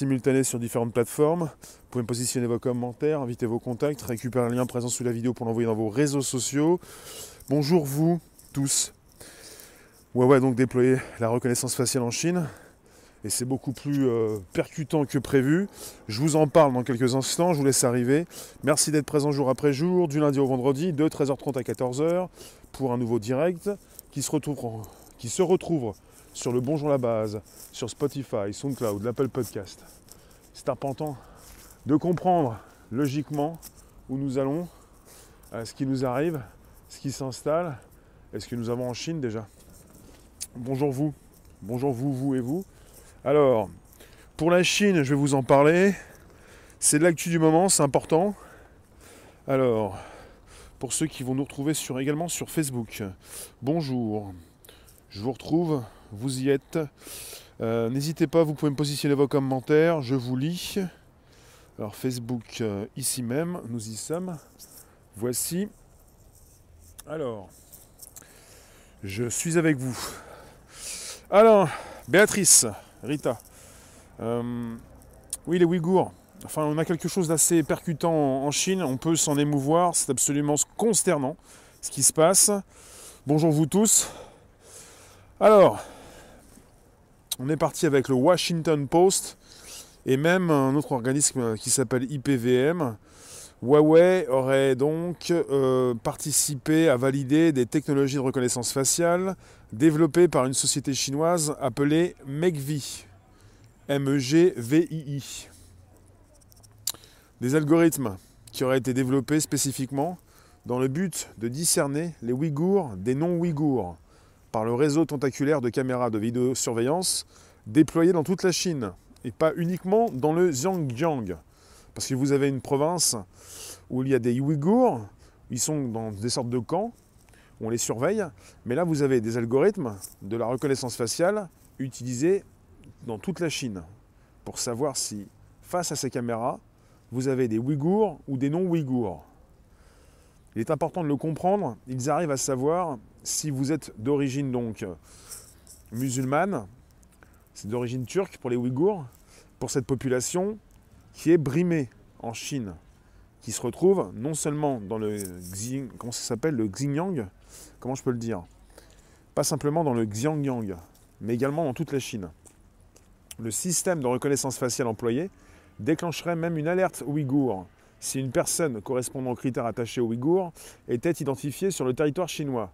simultané sur différentes plateformes. Vous pouvez positionner vos commentaires, inviter vos contacts, récupérer un lien présent sous la vidéo pour l'envoyer dans vos réseaux sociaux. Bonjour vous tous. Huawei a donc déployé la reconnaissance faciale en Chine et c'est beaucoup plus euh, percutant que prévu. Je vous en parle dans quelques instants, je vous laisse arriver. Merci d'être présent jour après jour, du lundi au vendredi, de 13h30 à 14h, pour un nouveau direct qui se retrouve, qui se retrouve sur le Bonjour la Base, sur Spotify, SoundCloud, l'Apple Podcast. C'est important de comprendre logiquement où nous allons, ce qui nous arrive, ce qui s'installe et ce que nous avons en Chine déjà. Bonjour vous, bonjour vous, vous et vous. Alors, pour la Chine, je vais vous en parler. C'est de l'actu du moment, c'est important. Alors, pour ceux qui vont nous retrouver également sur Facebook, bonjour. Je vous retrouve, vous y êtes. Euh, n'hésitez pas, vous pouvez me positionner vos commentaires, je vous lis. Alors Facebook, euh, ici même, nous y sommes. Voici. Alors, je suis avec vous. Alors, Béatrice, Rita. Euh, oui, les Ouïghours. Enfin, on a quelque chose d'assez percutant en Chine. On peut s'en émouvoir. C'est absolument consternant ce qui se passe. Bonjour vous tous. Alors, on est parti avec le Washington Post et même un autre organisme qui s'appelle IPVM. Huawei aurait donc euh, participé à valider des technologies de reconnaissance faciale développées par une société chinoise appelée MEGVI. M-E-G-V-I-I. Des algorithmes qui auraient été développés spécifiquement dans le but de discerner les Ouïghours des non-Ouïghours par le réseau tentaculaire de caméras de vidéosurveillance déployé dans toute la Chine et pas uniquement dans le Xinjiang. Parce que vous avez une province où il y a des Ouïghours, ils sont dans des sortes de camps, on les surveille, mais là vous avez des algorithmes de la reconnaissance faciale utilisés dans toute la Chine pour savoir si, face à ces caméras, vous avez des Ouïghours ou des non-Ouïghours. Il est important de le comprendre, ils arrivent à savoir si vous êtes d'origine donc musulmane, c'est d'origine turque pour les Ouïghours, pour cette population qui est brimée en Chine, qui se retrouve non seulement dans le comment ça s'appelle le Xinjiang, comment je peux le dire, pas simplement dans le Xinjiang, mais également dans toute la Chine. Le système de reconnaissance faciale employé déclencherait même une alerte ouïghour si une personne correspondant aux critères attachés aux Ouïghours était identifiée sur le territoire chinois.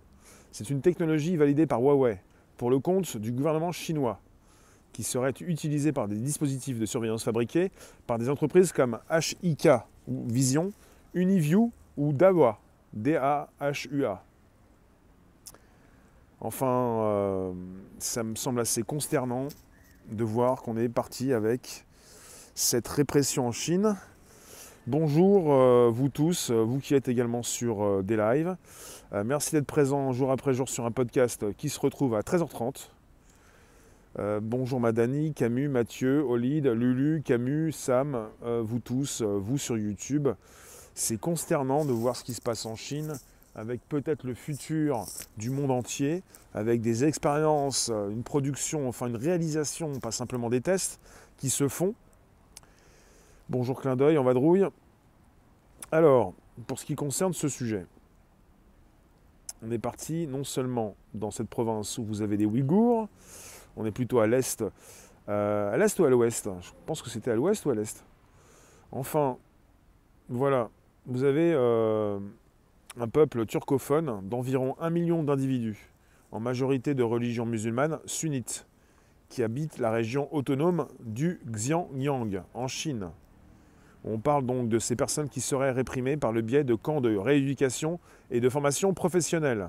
C'est une technologie validée par Huawei pour le compte du gouvernement chinois qui serait utilisée par des dispositifs de surveillance fabriqués par des entreprises comme HIK ou Vision, Uniview ou DAWA, D-A-H-U-A. Enfin, euh, ça me semble assez consternant de voir qu'on est parti avec cette répression en Chine. Bonjour euh, vous tous, euh, vous qui êtes également sur des lives. merci d'être présent jour après jour sur un podcast qui se retrouve à 13h30. bonjour Madani, Camus, Mathieu, Olide, Lulu, Camus, Sam, vous tous, vous sur YouTube. C'est consternant de voir ce qui se passe en Chine avec peut-être le futur du monde entier, avec des expériences, euh, une production, enfin une réalisation, pas simplement des tests, qui se font. Bonjour clin d'œil, en vadrouille. Alors, pour ce qui concerne ce sujet, on est parti non seulement dans cette province où vous avez des Ouïghours, on est plutôt à l'est, euh, à l'est ou à l'ouest? Je pense que c'était à l'ouest ou à l'est. Enfin, voilà, vous avez euh, un peuple turcophone d'environ un million d'individus, en majorité de religion musulmane sunnite, qui habitent la région autonome du Xinjiang, en Chine. On parle donc de ces personnes qui seraient réprimées par le biais de camps de rééducation et de formation professionnelle.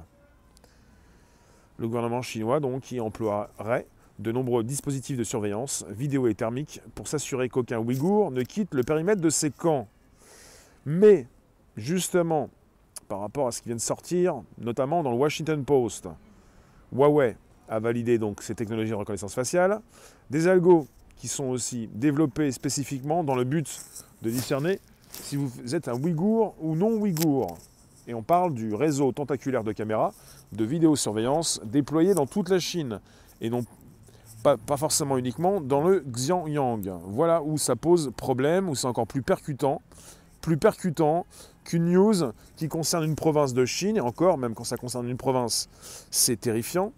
Le gouvernement chinois donc qui emploierait de nombreux dispositifs de surveillance vidéo et thermique pour s'assurer qu'aucun Ouïghour ne quitte le périmètre de ces camps. Mais justement, par rapport à ce qui vient de sortir, notamment dans le Washington Post. Huawei a validé donc ces technologies de reconnaissance faciale, des algos qui sont aussi développés spécifiquement dans le but de discerner si vous êtes un Ouïghour ou non Ouïghour. Et on parle du réseau tentaculaire de caméras de vidéosurveillance déployé dans toute la Chine et non pas, forcément uniquement dans le Xianyang. Voilà où ça pose problème, où c'est encore plus percutant, plus percutant qu'une news qui concerne une province de Chine, et encore, même quand ça concerne une province, c'est terrifiant.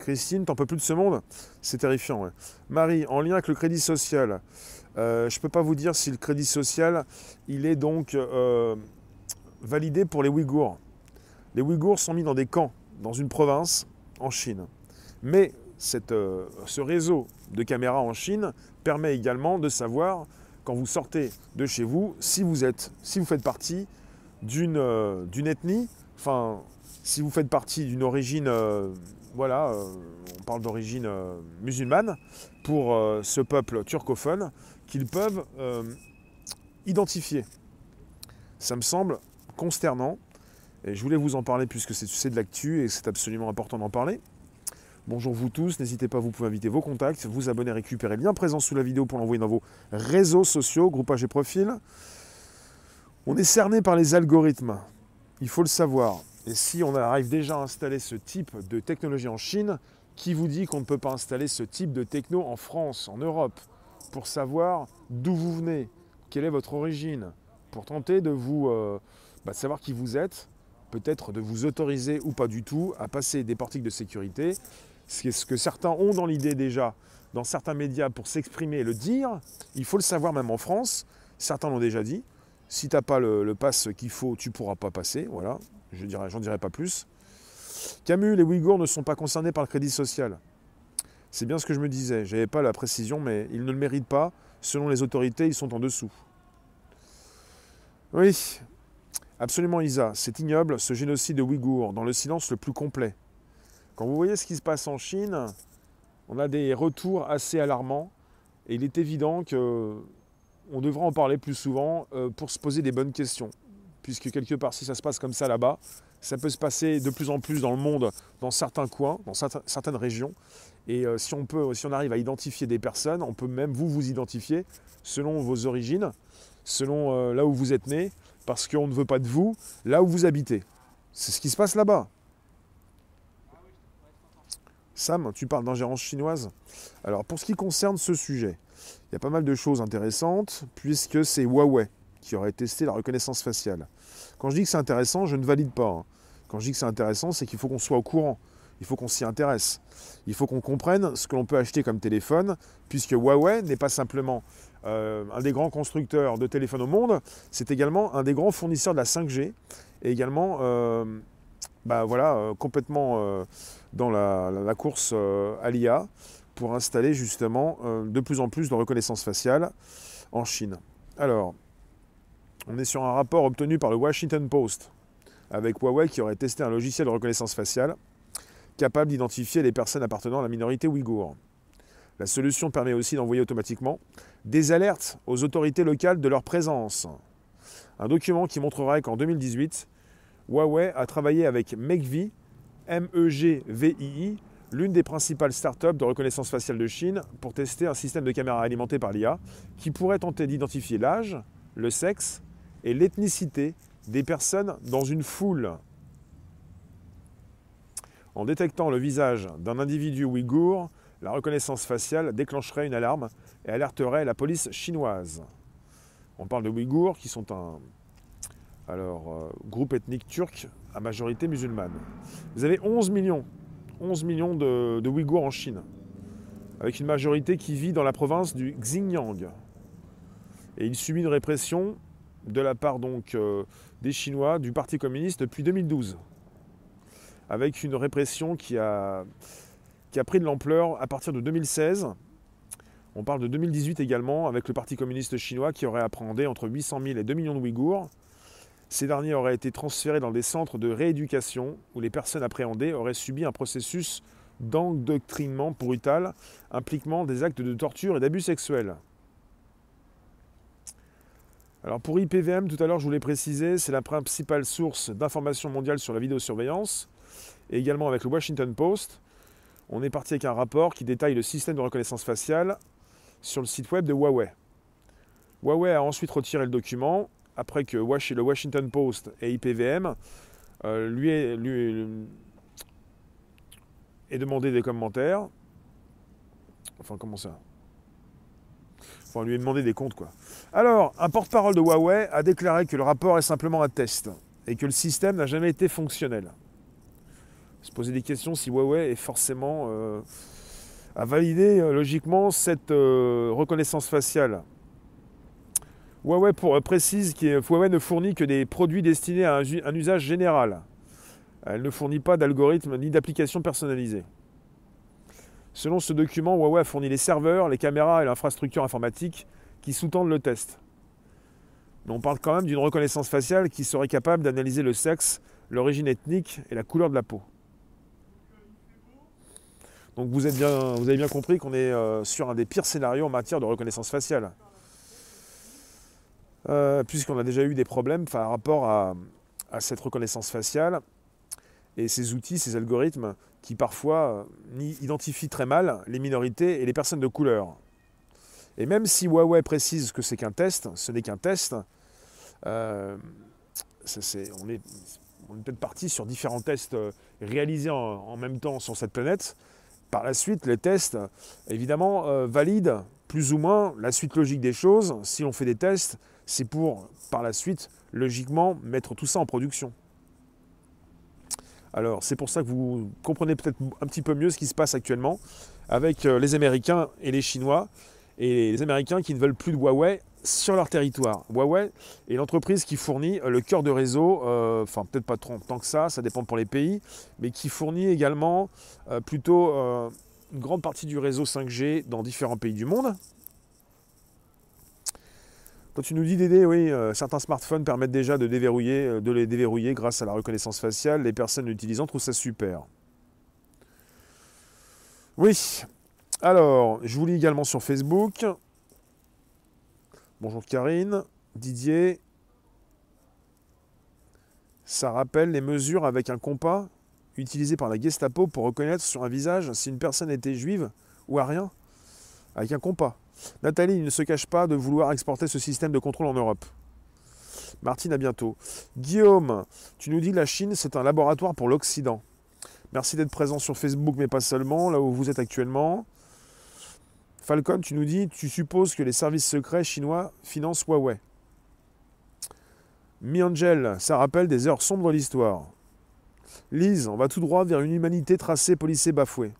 Christine, t'en peux plus de ce monde C'est terrifiant. Marie, en lien avec le crédit social, euh, je ne peux pas vous dire si le crédit social, il est donc euh, validé pour les Ouïghours. Les Ouïghours sont mis dans des camps, dans une province, en Chine. Mais euh, ce réseau de caméras en Chine permet également de savoir, quand vous sortez de chez vous, si vous, êtes, si vous faites partie d'une ethnie, enfin, si vous faites partie d'une origine, voilà, euh, on parle d'origine euh, musulmane, pour euh, ce peuple turcophone, qu'ils peuvent identifier. Ça me semble consternant, et je voulais vous en parler puisque c'est de l'actu et c'est absolument important d'en parler. Bonjour vous tous, n'hésitez pas, vous pouvez inviter vos contacts, vous abonner, récupérer le lien présent sous la vidéo pour l'envoyer dans vos réseaux sociaux, groupages et profils. On est cerné par les algorithmes, il faut le savoir. Et si on arrive déjà à installer ce type de technologie en Chine, qui vous dit qu'on ne peut pas installer ce type de techno en France, en Europe, pour savoir d'où vous venez, quelle est votre origine, pour tenter de vous euh, bah, savoir qui vous êtes, peut-être de vous autoriser ou pas du tout à passer des portiques de sécurité, ce que certains ont dans l'idée déjà dans certains médias pour s'exprimer et le dire, il faut le savoir même en France, certains l'ont déjà dit, si tu n'as pas le, le pass qu'il faut, tu ne pourras pas passer, voilà, je dirais, j'en dirai pas plus. Camus, les Ouïghours ne sont pas concernés par le crédit social. C'est bien ce que je me disais, j'avais pas la précision, mais ils ne le méritent pas, selon les autorités, ils sont en dessous. Oui, absolument Isa, c'est ignoble ce génocide de Ouïghours, dans le silence le plus complet. Quand vous voyez ce qui se passe en Chine, on a des retours assez alarmants, et il est évident que on devrait en parler plus souvent euh, pour se poser des bonnes questions. Puisque quelque part, si ça se passe comme ça là-bas, ça peut se passer de plus en plus dans le monde, dans certains coins, dans certaines régions. Et euh, si, on peut, si on arrive à identifier des personnes, on peut même vous vous identifier selon vos origines, selon euh, là où vous êtes né, parce qu'on ne veut pas de vous là où vous habitez. C'est ce qui se passe là-bas. Sam, tu parles d'ingérence chinoise. Alors pour ce qui concerne ce sujet, il y a pas mal de choses intéressantes, puisque c'est Huawei qui aurait testé la reconnaissance faciale. Quand je dis que c'est intéressant, je ne valide pas. hein. Quand je dis que c'est intéressant, c'est qu'il faut qu'on soit au courant. Il faut qu'on s'y intéresse. Il faut qu'on comprenne ce que l'on peut acheter comme téléphone, puisque Huawei n'est pas simplement euh, un des grands constructeurs de téléphones au monde, c'est également un des grands fournisseurs de la 5G, et également euh, bah voilà, euh, complètement euh, dans la, la- course à l'IA pour installer justement de plus en plus de reconnaissance faciale en Chine. Alors, on est sur un rapport obtenu par le Washington Post avec Huawei qui aurait testé un logiciel de reconnaissance faciale capable d'identifier les personnes appartenant à la minorité ouïghour. La solution permet aussi d'envoyer automatiquement des alertes aux autorités locales de leur présence. Un document qui montrerait qu'en 2018, Huawei a travaillé avec MEGVI, M-E-G-V-I-I, l'une des principales startups de reconnaissance faciale de Chine, pour tester un système de caméra alimenté par l'IA qui pourrait tenter d'identifier l'âge, le sexe et l'ethnicité des personnes dans une foule. En détectant le visage d'un individu ouïghour, la reconnaissance faciale déclencherait une alarme et alerterait la police chinoise. On parle de Ouïghours qui sont un alors, euh, groupe ethnique turc à majorité musulmane. Vous avez 11 millions, 11 millions de, de Ouïghours en Chine, avec une majorité qui vit dans la province du Xinjiang. Et il subit une répression de la part donc euh, des Chinois du Parti communiste depuis 2012, avec une répression qui a, qui a pris de l'ampleur à partir de 2016. On parle de 2018 également, avec le Parti communiste chinois qui aurait appréhendé entre 800 000 et 2 millions de Ouïghours. Ces derniers auraient été transférés dans des centres de rééducation où les personnes appréhendées auraient subi un processus d'endoctrinement brutal impliquant des actes de torture et d'abus sexuels. Alors pour IPVM, tout à l'heure je vous l'ai précisé, c'est la principale source d'information mondiale sur la vidéosurveillance, et également avec le Washington Post. On est parti avec un rapport qui détaille le système de reconnaissance faciale sur le site web de Huawei. Huawei a ensuite retiré le document après que le Washington Post et IPVM euh, lui, aient, lui aient demandé des commentaires. Enfin, comment ça? On lui a demandé des comptes, quoi. Alors, un porte-parole de Huawei a déclaré que le rapport est simplement un test et que le système n'a jamais été fonctionnel. Se poser des questions si Huawei est forcément euh, à valider euh, logiquement cette euh, reconnaissance faciale. Huawei pour, précise que Huawei ne fournit que des produits destinés à un usage général. Elle ne fournit pas d'algorithme ni d'application personnalisée. Selon ce document, Huawei a fourni les serveurs, les caméras et l'infrastructure informatique qui sous-tendent le test. Mais on parle quand même d'une reconnaissance faciale qui serait capable d'analyser le sexe, l'origine ethnique et la couleur de la peau. Donc vous, avez bien compris qu'on est euh, sur un des pires scénarios en matière de reconnaissance faciale. Euh, puisqu'on a déjà eu des problèmes par rapport à cette reconnaissance faciale et ces outils, ces algorithmes qui parfois euh, identifient très mal les minorités et les personnes de couleur. Et même si Huawei précise que c'est qu'un test, ce n'est qu'un test, euh, on est, peut-être parti sur différents tests euh, réalisés en, même temps sur cette planète. Par la suite, les tests, évidemment, valident plus ou moins la suite logique des choses. Si on fait des tests, c'est pour, par la suite, logiquement, mettre tout ça en production. Alors c'est pour ça que vous comprenez peut-être un petit peu mieux ce qui se passe actuellement avec euh, les Américains et les Chinois, et les Américains qui ne veulent plus de Huawei sur leur territoire. Huawei est l'entreprise qui fournit euh, le cœur de réseau, euh, enfin peut-être pas tant que ça, ça dépend pour les pays, mais qui fournit également plutôt une grande partie du réseau 5G dans différents pays du monde. Quand tu nous dis Dédé, oui, euh, certains smartphones permettent déjà de, déverrouiller, euh, de les déverrouiller grâce à la reconnaissance faciale. Les personnes l'utilisant trouvent ça super. Oui. Alors, je vous lis également sur Facebook. Bonjour Karine, Didier. Ça rappelle les mesures avec un compas utilisé par la Gestapo pour reconnaître sur un visage si une personne était juive ou à Avec un compas. Nathalie ne se cache pas de vouloir exporter ce système de contrôle en Europe. Martine, à bientôt. Guillaume, tu nous dis que la Chine, c'est un laboratoire pour l'Occident. Merci d'être présent sur Facebook, mais pas seulement, là où vous êtes actuellement. Falcon, tu nous dis, tu supposes que les services secrets chinois financent Huawei. Mi-Angel, ça rappelle des heures sombres de l'histoire. Lise, on va tout droit vers une humanité tracée, policée, bafouée.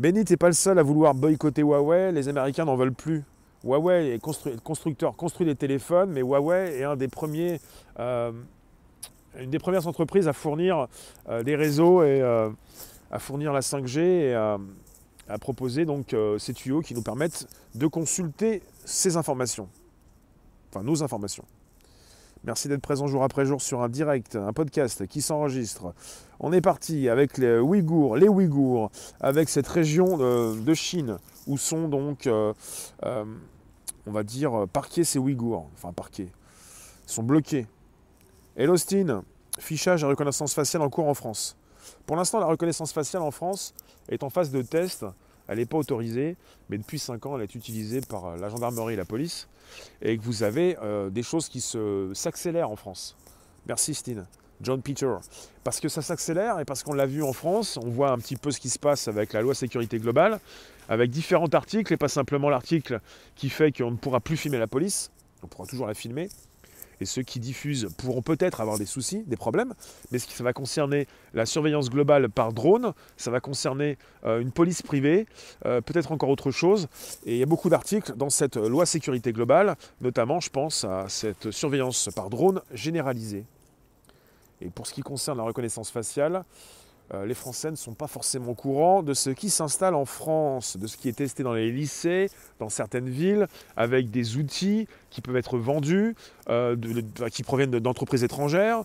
Benny n'est pas le seul à vouloir boycotter Huawei, les Américains n'en veulent plus. Huawei est constructeur, construit des téléphones, mais Huawei est euh, une des premières entreprises à fournir euh, des réseaux et euh, à fournir la 5G et à proposer donc ces tuyaux qui nous permettent de consulter ces informations, enfin nos informations. Merci d'être présent jour après jour sur un direct, un podcast qui s'enregistre. On est parti avec les Ouïghours, les Ouïghours, avec cette région de, Chine où sont donc, euh, euh, on va dire, parqués ces Ouïghours. Enfin, parqués. Sont bloqués. Et l'Austin, fichage et reconnaissance faciale en cours en France. Pour l'instant, la reconnaissance faciale en France est en phase de test elle n'est pas autorisée, mais depuis 5 ans, elle est utilisée par la gendarmerie et la police, et que vous avez euh, des choses qui s'accélèrent en France. Merci Stine. John Peter. Parce que ça s'accélère et parce qu'on l'a vu en France, on voit un petit peu ce qui se passe avec la loi sécurité globale, avec différents articles et pas simplement l'article qui fait qu'on ne pourra plus filmer la police, on pourra toujours la filmer, et ceux qui diffusent pourront peut-être avoir des soucis, des problèmes, mais ça va concerner la surveillance globale par drone, ça va concerner euh, une police privée, euh, peut-être encore autre chose. Et il y a beaucoup d'articles dans cette loi sécurité globale, notamment je pense à cette surveillance par drone généralisée. Et pour ce qui concerne la reconnaissance faciale, euh, les Français ne sont pas forcément au courant de ce qui s'installe en France, de ce qui est testé dans les lycées, dans certaines villes, avec des outils qui peuvent être vendus, euh, qui proviennent d'entreprises étrangères,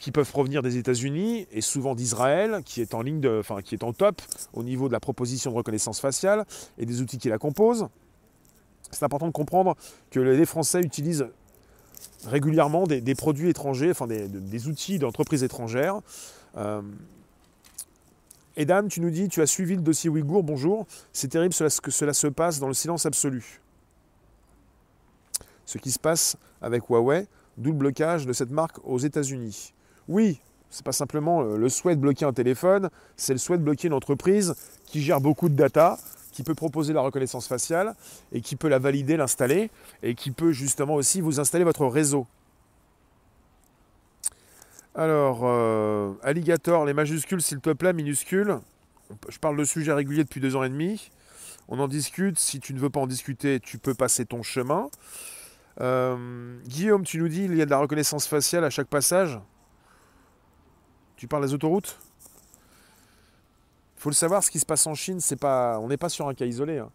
qui peuvent provenir des États-Unis et souvent d'Israël, qui est en ligne, de, enfin, qui est en top au niveau de la proposition de reconnaissance faciale et des outils qui la composent. C'est important de comprendre que les Français utilisent régulièrement des, produits étrangers, enfin des, outils d'entreprises étrangères. Euh, Edan, tu nous dis, tu as suivi le dossier Ouïghour, bonjour. C'est terrible ce que cela se passe dans le silence absolu. Ce qui se passe avec Huawei, d'où le blocage de cette marque aux États-Unis. Oui, C'est pas simplement euh, le souhait de bloquer un téléphone, c'est le souhait de bloquer une entreprise qui gère beaucoup de data, qui peut proposer la reconnaissance faciale et qui peut la valider, l'installer et qui peut justement aussi vous installer votre réseau. Alors, euh, alligator, les majuscules s'il te plaît, minuscules. Je parle de sujet régulier depuis deux ans et demi. On en discute. Si tu ne veux pas en discuter, tu peux passer ton chemin. Euh, Guillaume, tu nous dis il y a de la reconnaissance faciale à chaque passage. Tu parles des autoroutes? Il faut le savoir, ce qui se passe en Chine, on n'est pas sur un cas isolé. Hein.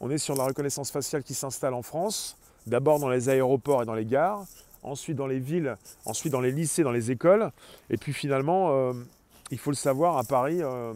On est sur la reconnaissance faciale qui s'installe en France, d'abord dans les aéroports et dans les gares, ensuite dans les villes, ensuite dans les lycées, dans les écoles. Et puis finalement, euh, il faut le savoir, à Paris, euh,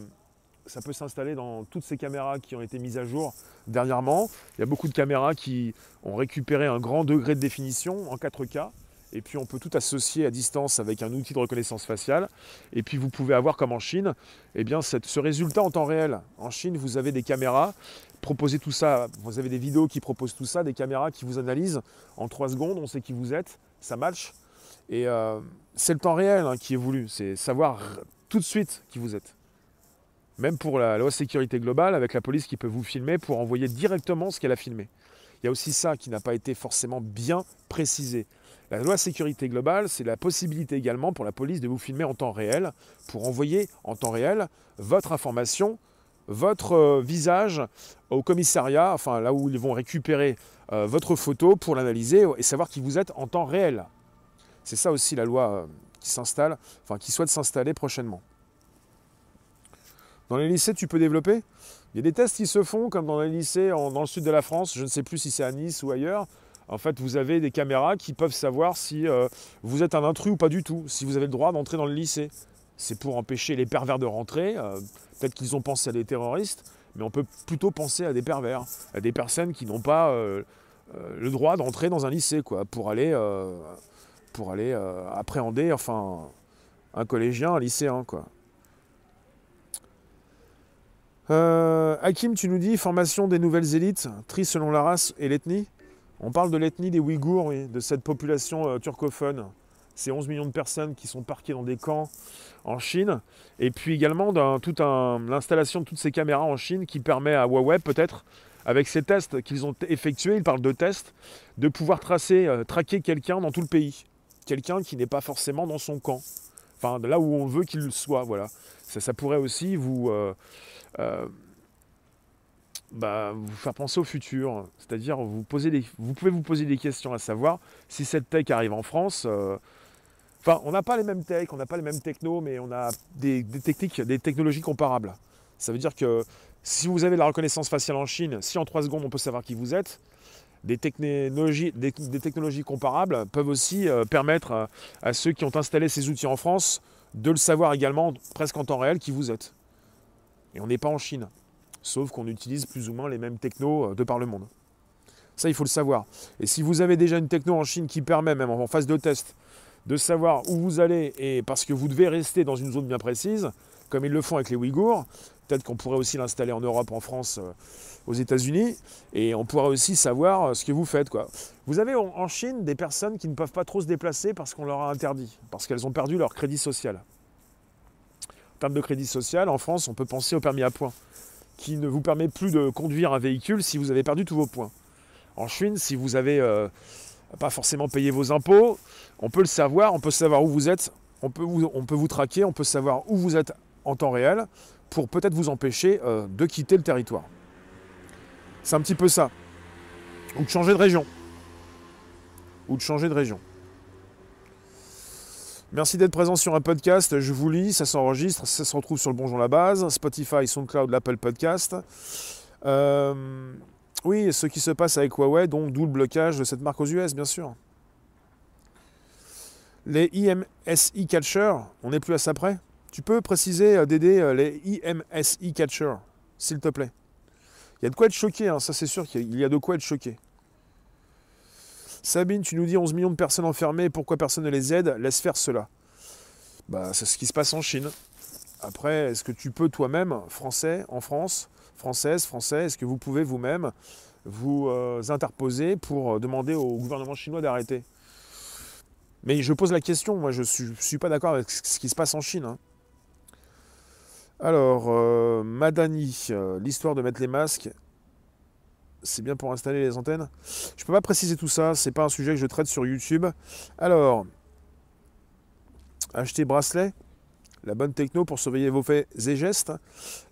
ça peut s'installer dans toutes ces caméras qui ont été mises à jour dernièrement. Il y a beaucoup de caméras qui ont récupéré un grand degré de définition en 4K. Et puis on peut tout associer à distance avec un outil de reconnaissance faciale. Et puis vous pouvez avoir comme en Chine, eh bien, ce résultat en temps réel. En Chine, vous avez des caméras, proposez tout ça, vous avez des vidéos qui proposent tout ça, des caméras qui vous analysent en 3 secondes, on sait qui vous êtes, ça match. Et euh, c'est le temps réel hein, qui est voulu, c'est savoir tout de suite qui vous êtes. Même pour la loi sécurité globale, avec la police qui peut vous filmer pour envoyer directement ce qu'elle a filmé. Il y a aussi ça qui n'a pas été forcément bien précisé. La loi sécurité globale, c'est la possibilité également pour la police de vous filmer en temps réel, pour envoyer en temps réel votre information, votre euh, visage au commissariat, enfin là où ils vont récupérer euh, votre photo pour l'analyser et savoir qui vous êtes en temps réel. C'est ça aussi la loi euh, qui s'installe, enfin qui souhaite s'installer prochainement. Dans les lycées, tu peux développer? Il y a des tests qui se font, comme dans les lycées dans le sud de la France, je ne sais plus si c'est à Nice ou ailleurs. En fait, vous avez des caméras qui peuvent savoir si euh, vous êtes un intrus ou pas du tout, si vous avez le droit d'entrer dans le lycée. C'est pour empêcher les pervers de rentrer. Peut-être qu'ils ont pensé à des terroristes, mais on peut plutôt penser à des pervers, à des personnes qui n'ont pas le droit d'entrer dans un lycée, quoi, pour aller, euh, pour aller euh, appréhender, enfin, un collégien, un lycéen, quoi. Hakim, tu nous dis formation des nouvelles élites, tri selon la race et l'ethnie. On parle de l'ethnie des Ouïghours, de cette population turcophone. Ces 11 millions de personnes qui sont parquées dans des camps en Chine. Et puis également l'installation de toutes ces caméras en Chine qui permet à Huawei peut-être avec ces tests qu'ils ont effectués, ils parlent de tests, de pouvoir tracer, euh, traquer quelqu'un dans tout le pays. Quelqu'un qui n'est pas forcément dans son camp. Enfin, là où on veut qu'il soit, voilà. Ça, pourrait aussi vous, euh, euh, bah, vous faire penser au futur. C'est-à-dire, vous, vous pouvez vous poser des questions à savoir si cette tech arrive en France. enfin, on n'a pas les mêmes techs, on n'a pas les mêmes technos, mais on a des, techniques, des technologies comparables. Ça veut dire que si vous avez la reconnaissance faciale en Chine, si en 3 secondes on peut savoir qui vous êtes, des technologies, des, technologies comparables peuvent aussi euh, permettre euh, à, ceux qui ont installé ces outils en France de le savoir également presque en temps réel qui vous êtes. Et on n'est pas en Chine, sauf qu'on utilise plus ou moins les mêmes technos euh, de par le monde. Ça, il faut le savoir. Et si vous avez déjà une techno en Chine qui permet, même en phase de test, de savoir où vous allez, et parce que vous devez rester dans une zone bien précise, comme ils le font avec les Ouïghours, Peut-être qu'on pourrait aussi l'installer en Europe, en France, euh, aux États-Unis, et on pourrait aussi savoir euh, ce que vous faites. Vous avez en Chine des personnes qui ne peuvent pas trop se déplacer parce qu'on leur a interdit, parce qu'elles ont perdu leur crédit social. En termes de crédit social, en France, on peut penser au permis à points, qui ne vous permet plus de conduire un véhicule si vous avez perdu tous vos points. En Chine, si vous n'avez euh, pas forcément payé vos impôts, on peut le savoir, on peut savoir où vous êtes, on peut vous traquer, on peut savoir où vous êtes en temps réel pour peut-être vous empêcher euh, de quitter le territoire. C'est un petit peu ça. Ou de changer de région. Ou de changer de région. Merci d'être présent sur un podcast. Je vous lis, ça s'enregistre, ça se retrouve sur le Bonjour la Base, Spotify, SoundCloud, l'Apple Podcast. Euh, oui, ce qui se passe avec Huawei, donc d'où le blocage de cette marque aux US, bien sûr. Les IMSI Catcher, on n'est plus à ça près? Tu peux préciser, euh, d'aider euh, les IMSI Catcher, s'il te plaît? Il y a de quoi être choqué, hein, ça c'est sûr qu'il y a de quoi être choqué. Sabine, tu nous dis 11 millions de personnes enfermées, pourquoi personne ne les aide? Laisse faire cela. Bah, c'est ce qui se passe en Chine. Après, est-ce que tu peux toi-même, français, en France, française, français, est-ce que vous pouvez vous-même vous, euh, interposer pour demander au gouvernement chinois d'arrêter? Mais je pose la question, moi je ne suis, suis, pas d'accord avec ce qui se passe en Chine. Hein. Alors, euh, Madani, euh, l'histoire de mettre les masques, c'est bien pour installer les antennes. Je ne peux pas préciser tout ça, c'est pas un sujet que je traite sur YouTube. Alors, acheter bracelet, la bonne techno pour surveiller vos faits et gestes.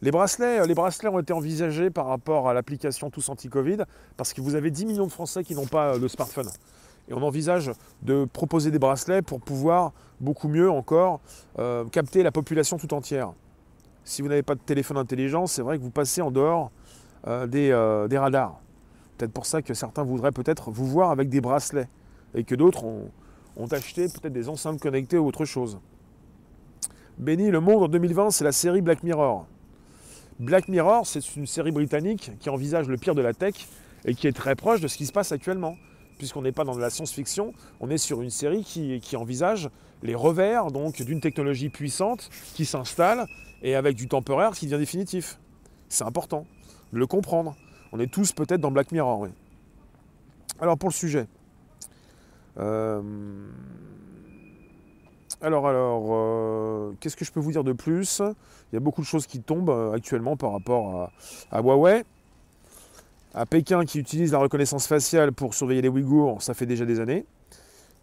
Les bracelets, euh, les bracelets ont été envisagés par rapport à l'application Tous Anti-Covid, parce que vous avez 10 millions de Français qui n'ont pas le smartphone. Et on envisage de proposer des bracelets pour pouvoir beaucoup mieux encore capter la population tout entière si vous n'avez pas de téléphone intelligent, c'est vrai que vous passez en dehors euh, euh, des, radars. Peut-être pour ça que certains voudraient peut-être vous voir avec des bracelets et que d'autres ont, acheté peut-être des enceintes connectées ou autre chose. Béni, le monde en 2020, c'est la série Black Mirror. Black Mirror, c'est une série britannique qui envisage le pire de la tech et qui est très proche de ce qui se passe actuellement. Puisqu'on n'est pas dans de la science-fiction, on est sur une série qui, qui envisage les revers donc d'une technologie puissante qui s'installe et avec du temporaire qui devient définitif. C'est important de le comprendre. On est tous peut-être dans Black Mirror. Alors pour le sujet. Euh, alors, alors, euh, qu'est-ce que je peux vous dire de plus? Il y a beaucoup de choses qui tombent euh, actuellement par rapport à, Huawei. À Pékin qui utilise la reconnaissance faciale pour surveiller les Ouïghours, ça fait déjà des années.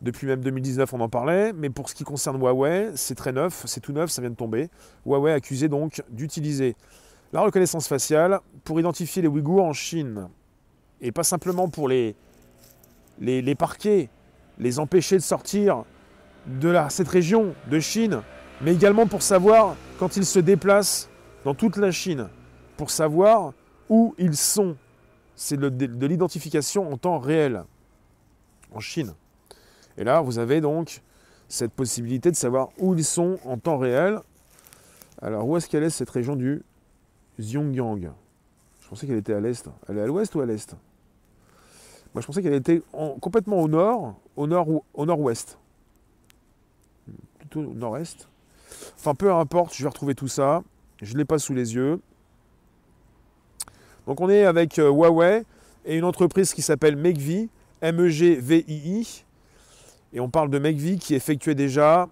Depuis même 2019, on en parlait. Mais pour ce qui concerne Huawei, c'est très neuf, c'est tout neuf, ça vient de tomber. Huawei accusé donc d'utiliser la reconnaissance faciale pour identifier les Ouïghours en Chine. Et pas simplement pour les, les, les parquer, les empêcher de sortir de cette région de Chine, mais également pour savoir quand ils se déplacent dans toute la Chine, pour savoir où ils sont. C'est de l'identification en temps réel en Chine. Et là, vous avez donc cette possibilité de savoir où ils sont en temps réel. Alors, où est-ce qu'elle est cette région du Xiongyang? Je pensais qu'elle était à l'est. Elle est à l'ouest ou à l'est? Moi, je pensais qu'elle était complètement au nord, au nord ou au nord-ouest. Plutôt au nord-est. Enfin, peu importe, je vais retrouver tout ça. Je ne l'ai pas sous les yeux. Donc, on est avec euh, Huawei et une entreprise qui s'appelle Megvi, M-E-G-V-I-I, et on parle de McVie qui effectuait déjà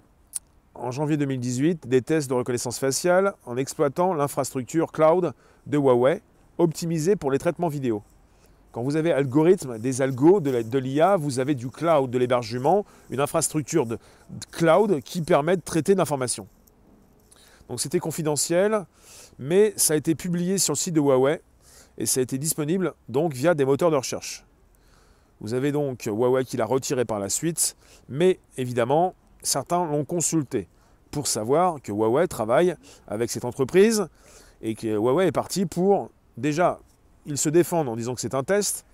en janvier 2018 des tests de reconnaissance faciale en exploitant l'infrastructure cloud de Huawei, optimisée pour les traitements vidéo. Quand vous avez algorithme, des algos, de l'IA, vous avez du cloud, de l'hébergement, une infrastructure de cloud qui permet de traiter d'informations. Donc c'était confidentiel, mais ça a été publié sur le site de Huawei et ça a été disponible donc via des moteurs de recherche. Vous avez donc Huawei qui l'a retiré par la suite, mais évidemment, certains l'ont consulté pour savoir que Huawei travaille avec cette entreprise et que Huawei est parti pour, déjà, ils se défendent en disant que c'est un test,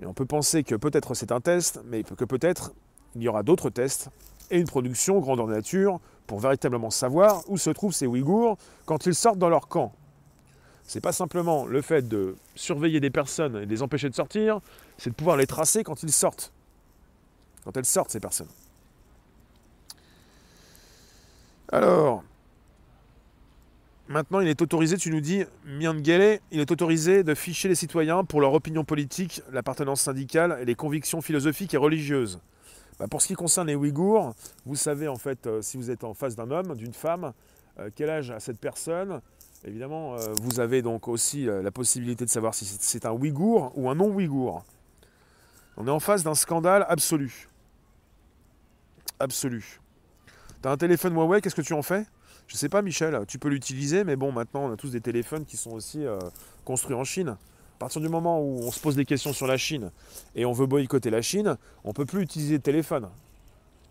et on peut penser que peut-être c'est un test, mais que peut-être il y aura d'autres tests et une production grandeur nature pour véritablement savoir où se trouvent ces Ouïghours quand ils sortent dans leur camp. C'est pas simplement le fait de surveiller des personnes et de les empêcher de sortir, c'est de pouvoir les tracer quand ils sortent. Quand elles sortent, ces personnes. Alors, maintenant, il est autorisé, tu nous dis, Miangele, il est autorisé de ficher les citoyens pour leur opinion politique, l'appartenance syndicale et les convictions philosophiques et religieuses. Bah, pour ce qui concerne les Ouïghours, vous savez en fait, euh, si vous êtes en face d'un homme, d'une femme, euh, quel âge a cette personne, Évidemment, euh, vous avez donc aussi euh, la possibilité de savoir si c'est un Ouïghour ou un non-Ouïghour. On est en face d'un scandale absolu. Absolu. Tu as un téléphone Huawei, qu'est-ce que tu en fais? Je sais pas, Michel, tu peux l'utiliser, mais bon, maintenant, on a tous des téléphones qui sont aussi euh, construits en Chine. À partir du moment où on se pose des questions sur la Chine et on veut boycotter la Chine, on ne peut plus utiliser de téléphone.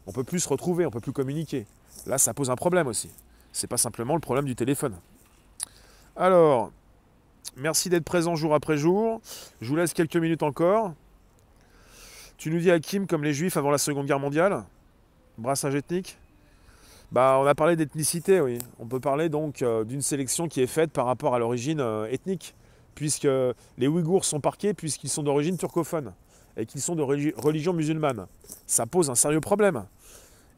On ne peut plus se retrouver, on ne peut plus communiquer. Là, ça pose un problème aussi. Ce n'est pas simplement le problème du téléphone. Alors, merci d'être présent jour après jour. Je vous laisse quelques minutes encore. Tu nous dis Hakim comme les juifs avant la Seconde Guerre mondiale Brassage ethnique? Bah, on a parlé d'ethnicité, oui. On peut parler donc euh, d'une sélection qui est faite par rapport à l'origine euh, ethnique, puisque les Ouïghours sont parqués puisqu'ils sont d'origine turcophone et qu'ils sont de religion musulmane. Ça pose un sérieux problème.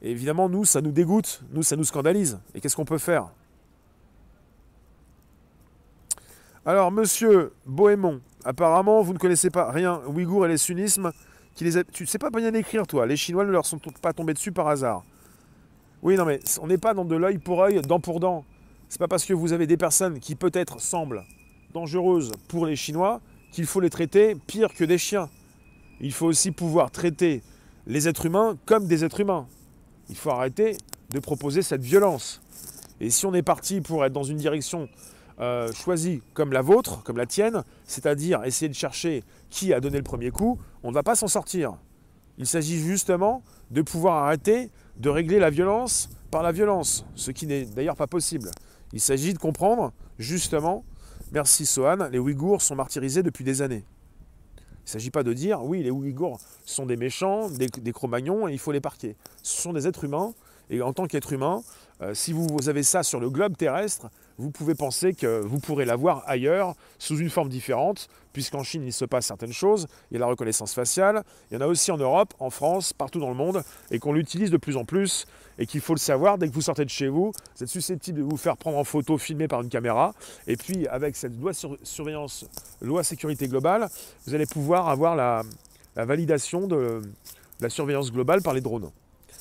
Évidemment, nous, ça nous dégoûte, nous, ça nous scandalise. Et qu'est-ce qu'on peut faire? Alors, monsieur Bohémond, apparemment, vous ne connaissez pas rien Ouïghour et les sunnismes qui les. Tu sais pas bien écrire, toi. Les Chinois ne leur sont pas tombés dessus par hasard. Oui, non, mais on n'est pas dans de l'œil pour œil, dent pour dent. C'est pas parce que vous avez des personnes qui peut-être semblent dangereuses pour les Chinois qu'il faut les traiter pire que des chiens. Il faut aussi pouvoir traiter les êtres humains comme des êtres humains. Il faut arrêter de proposer cette violence. Et si on est parti pour être dans une direction euh, choisie comme la vôtre, comme la tienne, c'est-à-dire essayer de chercher qui a donné le premier coup, on ne va pas s'en sortir. Il s'agit justement de pouvoir arrêter de régler la violence par la violence, ce qui n'est d'ailleurs pas possible. Il s'agit de comprendre justement, merci Sohan, les Ouïghours sont martyrisés depuis des années. Il ne s'agit pas de dire, oui, les Ouïghours sont des méchants, des, des Cro-Magnons, et il faut les parquer. Ce sont des êtres humains, et en tant qu'être humain, euh, si vous, avez ça sur le globe terrestre, vous pouvez penser que vous pourrez l'avoir ailleurs, sous une forme différente, puisqu'en Chine, il se passe certaines choses. Il y a la reconnaissance faciale. Il y en a aussi en Europe, en France, partout dans le monde, et qu'on l'utilise de plus en plus, et qu'il faut le savoir, dès que vous sortez de chez vous, vous êtes susceptible de vous faire prendre en photo, filmer par une caméra. Et puis, avec cette loi sur surveillance, loi sécurité globale, vous allez pouvoir avoir la, validation de la surveillance globale par les drones.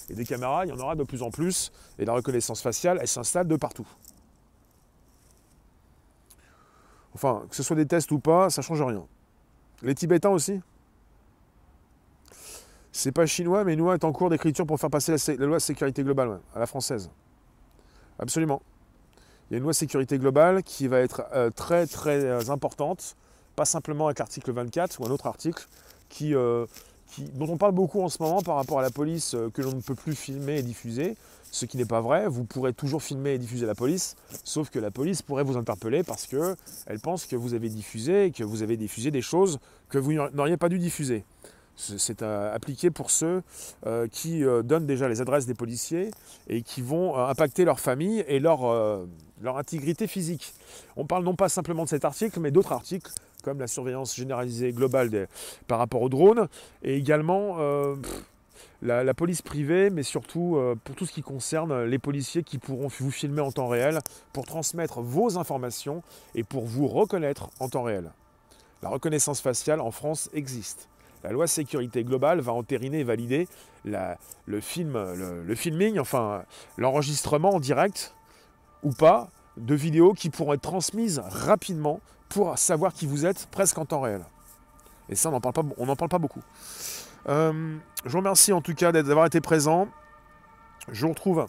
Et des caméras, il y en aura de plus en plus. Et la reconnaissance faciale, elle s'installe de partout. Enfin, que ce soit des tests ou pas, ça change rien. Les Tibétains aussi C'est pas chinois, mais nous, est en cours d'écriture pour faire passer la, loi sécurité globale à la française. Absolument. Il y a une loi sécurité globale qui va être euh, très très euh, importante, pas simplement avec l'article 24 ou un autre article euh, dont on parle beaucoup en ce moment par rapport à la police que l'on ne peut plus filmer et diffuser, ce qui n'est pas vrai. Vous pourrez toujours filmer et diffuser la police, sauf que la police pourrait vous interpeller parce qu'elle pense que vous avez diffusé et que vous avez diffusé des choses que vous n'auriez pas dû diffuser. C'est appliqué pour ceux euh, qui euh, donnent déjà les adresses des policiers et qui vont impacter leur famille et leur, intégrité physique. On parle non pas simplement de cet article, mais d'autres articles comme la surveillance généralisée globale par rapport aux drones, et également euh, la, police privée, mais surtout euh, pour tout ce qui concerne les policiers qui pourront vous filmer en temps réel pour transmettre vos informations et pour vous reconnaître en temps réel. La reconnaissance faciale en France existe. La loi sécurité globale va entériner et valider le, film, le filming, enfin l'enregistrement en direct ou pas de vidéos qui pourront être transmises rapidement pour savoir qui vous êtes presque en temps réel. Et ça, on n'en parle, pas, parle pas beaucoup. Euh, je vous remercie en tout cas d'avoir été présent. Je vous retrouve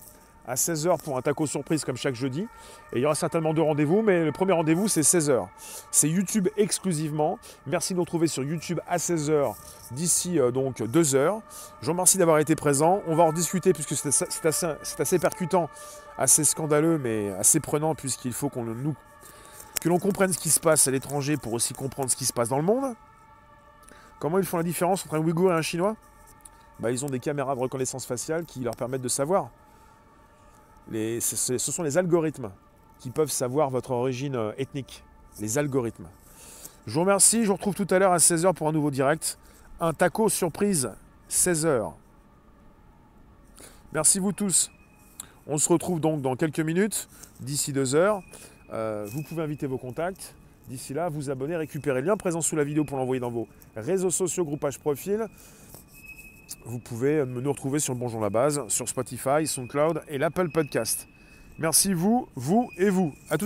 à 16h pour un taco surprise comme chaque jeudi. Et il y aura certainement deux rendez-vous, mais le premier rendez-vous c'est 16h. C'est YouTube exclusivement. Merci de nous retrouver sur YouTube à 16h d'ici euh, donc 2 heures. Je vous remercie d'avoir été présent. On va en discuter puisque c'est assez, percutant, assez scandaleux, mais assez prenant puisqu'il faut qu'on que l'on comprenne ce qui se passe à l'étranger pour aussi comprendre ce qui se passe dans le monde. Comment ils font la différence entre un Ouïghour et un Chinois? Bah, Ils ont des caméras de reconnaissance faciale qui leur permettent de savoir. Ce, sont les algorithmes qui peuvent savoir votre origine euh, ethnique. Les algorithmes. Je vous remercie, je vous retrouve tout à l'heure à 16h pour un nouveau direct. Un taco surprise, 16h. Merci vous tous. On se retrouve donc dans quelques minutes, d'ici deux heures. Euh, vous pouvez inviter vos contacts. D'ici là, vous abonner, récupérer le lien présent sous la vidéo pour l'envoyer dans vos réseaux sociaux, groupage profil. Vous pouvez nous retrouver sur le Bonjour la Base, sur Spotify, SoundCloud et l'Apple Podcast. Merci vous, vous et vous. À tout à.